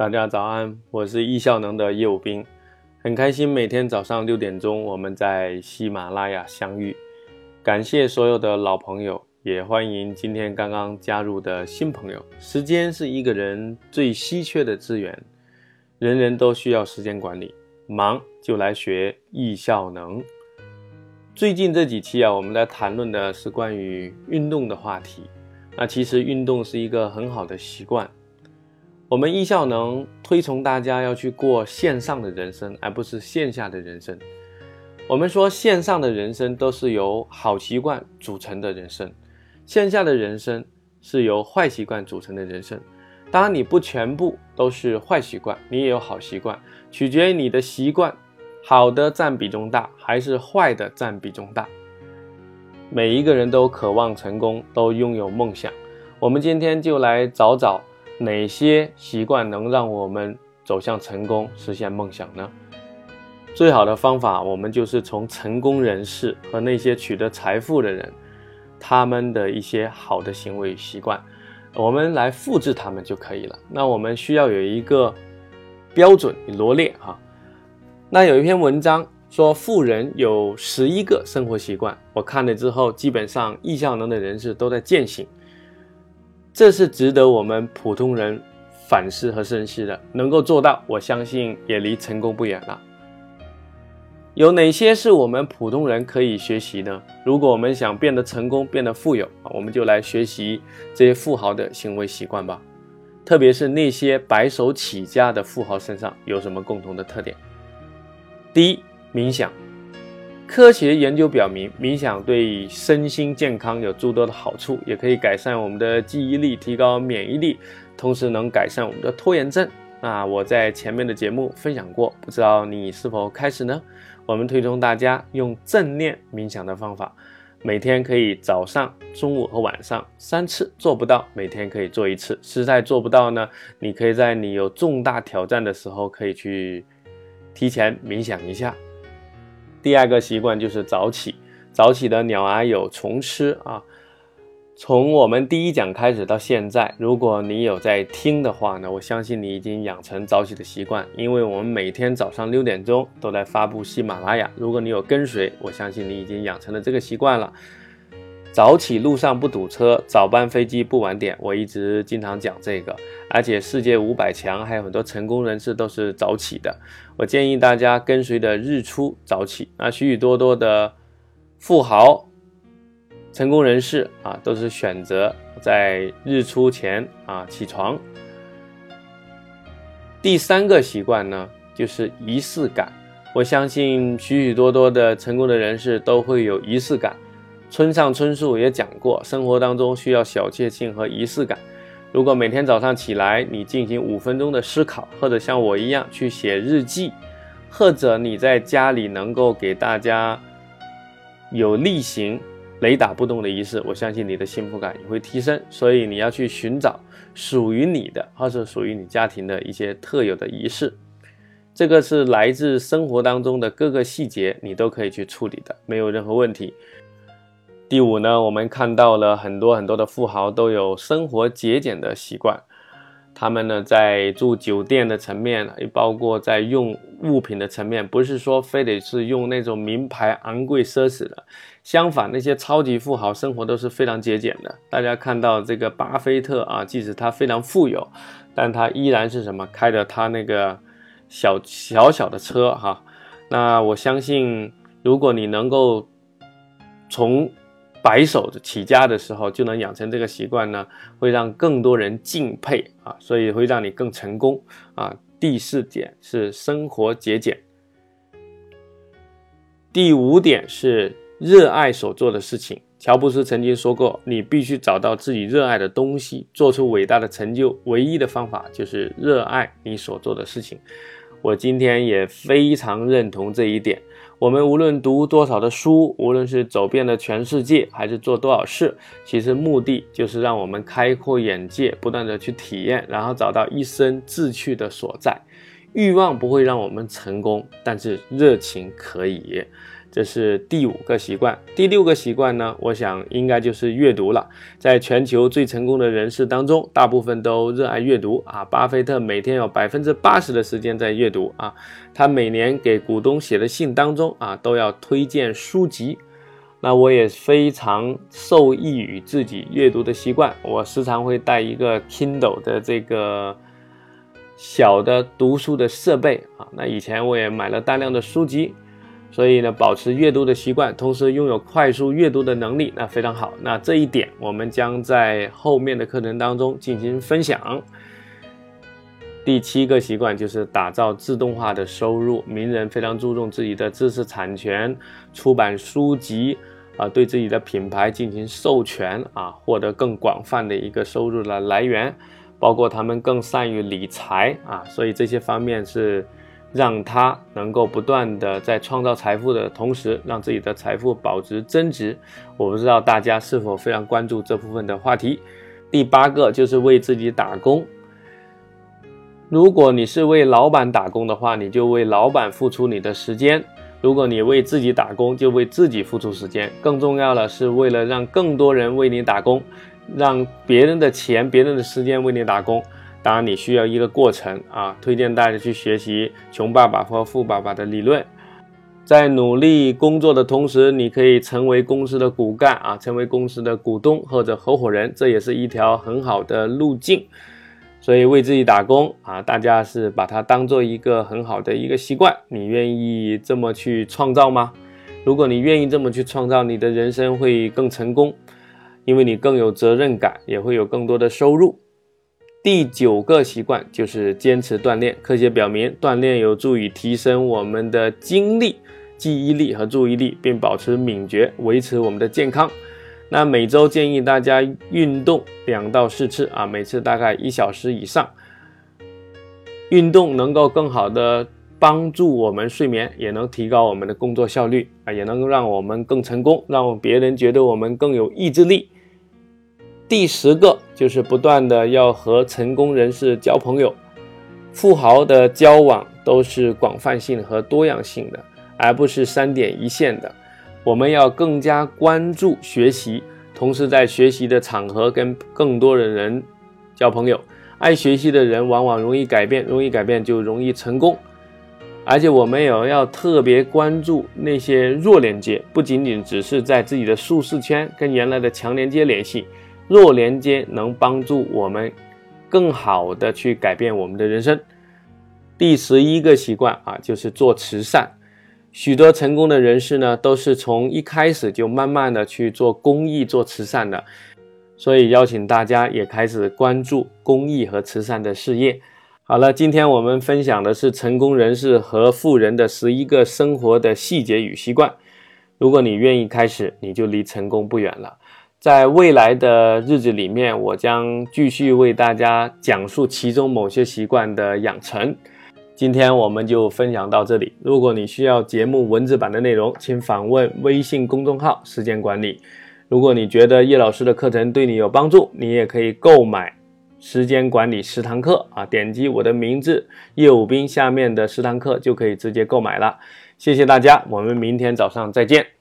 大家早安，我是易效能的业务兵，很开心每天早上六点钟我们在喜马拉雅相遇。感谢所有的老朋友，也欢迎今天刚刚加入的新朋友。时间是一个人最稀缺的资源，人人都需要时间管理，忙就来学易效能。最近这几期啊，我们在谈论的是关于运动的话题。那其实运动是一个很好的习惯。我们易效能推崇大家要去过线上的人生，而不是线下的人生。我们说线上的人生都是由好习惯组成的人生，线下的人生是由坏习惯组成的人生。当然，你不全部都是坏习惯，你也有好习惯，取决于你的习惯，好的占比重大还是坏的占比重大。每一个人都渴望成功，都拥有梦想。我们今天就来找找。哪些习惯能让我们走向成功、实现梦想呢？最好的方法，我们就是从成功人士和那些取得财富的人，他们的一些好的行为习惯，我们来复制他们就可以了。那我们需要有一个标准罗列哈。那有一篇文章说，富人有十一个生活习惯，我看了之后，基本上易效能的人士都在践行。这是值得我们普通人反思和深思的。能够做到，我相信也离成功不远了。有哪些是我们普通人可以学习呢？如果我们想变得成功、变得富有，我们就来学习这些富豪的行为习惯吧。特别是那些白手起家的富豪身上有什么共同的特点？第一，冥想。科学研究表明，冥想对身心健康有诸多的好处，也可以改善我们的记忆力，提高免疫力，同时能改善我们的拖延症。那，我在前面的节目分享过，不知道你是否开始呢？我们推崇大家用正念冥想的方法，每天可以早上、中午和晚上三次，做不到每天可以做一次。实在做不到呢，你可以在你有重大挑战的时候，可以去提前冥想一下。第二个习惯就是早起，早起的鸟儿有虫吃啊。从我们第一讲开始到现在，如果你有在听的话呢，我相信你已经养成早起的习惯，因为我们每天早上六点钟都在发布喜马拉雅。如果你有跟随，我相信你已经养成了这个习惯了。早起路上不堵车，早班飞机不晚点。我一直经常讲这个，而且世界五百强还有很多成功人士都是早起的。我建议大家跟随的日出早起。那许许多多的富豪、成功人士啊，都是选择在日出前啊起床。第三个习惯呢，就是仪式感。我相信许许多多的成功的人士都会有仪式感。村上春树也讲过，生活当中需要小确幸和仪式感。如果每天早上起来，你进行五分钟的思考，或者像我一样去写日记，或者你在家里能够给大家有例行雷打不动的仪式，我相信你的幸福感也会提升。所以你要去寻找属于你的，或者属于你家庭的一些特有的仪式。这个是来自生活当中的各个细节，你都可以去处理的，没有任何问题。第五呢，我们看到了很多很多的富豪都有生活节俭的习惯，他们呢在住酒店的层面，也包括在用物品的层面，不是说非得是用那种名牌昂贵奢侈的，相反，那些超级富豪生活都是非常节俭的。大家看到这个巴菲特啊，即使他非常富有，但他依然是什么开着他那个小小小的车哈。那我相信，如果你能够从白手起家的时候就能养成这个习惯呢，会让更多人敬佩啊，所以会让你更成功啊。第四点是生活节俭，第五点是热爱所做的事情。乔布斯曾经说过：“你必须找到自己热爱的东西，做出伟大的成就。唯一的方法就是热爱你所做的事情。”我今天也非常认同这一点。我们无论读多少的书，无论是走遍了全世界，还是做多少事，其实目的就是让我们开阔眼界，不断的去体验，然后找到一生志趣的所在。欲望不会让我们成功，但是热情可以。这是第五个习惯。第六个习惯呢，我想应该就是阅读了。在全球最成功的人士当中，大部分都热爱阅读啊。巴菲特每天有百分之八十的时间在阅读啊。他每年给股东写的信当中啊，都要推荐书籍。那我也非常受益于自己阅读的习惯，我时常会带一个 Kindle 的这个小的读书的设备啊。那以前我也买了大量的书籍，所以呢，保持阅读的习惯，同时拥有快速阅读的能力，那非常好。那这一点我们将在后面的课程当中进行分享。第七个习惯就是打造自动化的收入。名人非常注重自己的知识产权，出版书籍啊，对自己的品牌进行授权啊，获得更广泛的一个收入的来源。包括他们更善于理财啊，所以这些方面是让他能够不断的在创造财富的同时，让自己的财富保值增值。我不知道大家是否非常关注这部分的话题。第八个就是为自己打工。如果你是为老板打工的话，你就为老板付出你的时间；如果你为自己打工，就为自己付出时间。更重要的是，为了让更多人为你打工，让别人的钱、别人的时间为你打工。当然，你需要一个过程啊！推荐大家去学习《穷爸爸和富爸爸》的理论。在努力工作的同时，你可以成为公司的骨干啊，成为公司的股东或者合伙人，这也是一条很好的路径。所以为自己打工啊，大家是把它当做一个很好的一个习惯。你愿意这么去创造吗？如果你愿意这么去创造，你的人生会更成功，因为你更有责任感，也会有更多的收入。第九个习惯就是坚持锻炼。科学表明，锻炼有助于提升我们的精力、记忆力和注意力，并保持敏捷，维持我们的健康。那每周建议大家运动两到四次啊，每次大概一小时以上。运动能够更好的帮助我们睡眠，也能提高我们的工作效率啊，也能让我们更成功，让别人觉得我们更有意志力。第十个就是不断的要和成功人士交朋友，富豪的交往都是广泛性和多样性的，而不是三点一线的。我们要更加关注学习，同时在学习的场合跟更多的人交朋友。爱学习的人往往容易改变，容易改变就容易成功。而且我们也要特别关注那些弱连接，不仅仅只是在自己的舒适圈跟原来的强连接联系，弱连接能帮助我们更好的去改变我们的人生。第十一个习惯啊，就是做慈善。许多成功的人士呢，都是从一开始就慢慢的去做公益、做慈善的，所以邀请大家也开始关注公益和慈善的事业。好了，今天我们分享的是成功人士和富人的十一个生活的细节与习惯。如果你愿意开始，你就离成功不远了。在未来的日子里面，我将继续为大家讲述其中某些习惯的养成。今天我们就分享到这里。如果你需要节目文字版的内容，请访问微信公众号“时间管理”。如果你觉得叶老师的课程对你有帮助，你也可以购买“时间管理十堂课”啊，点击我的名字叶武斌下面的十堂课就可以直接购买了。谢谢大家，我们明天早上再见。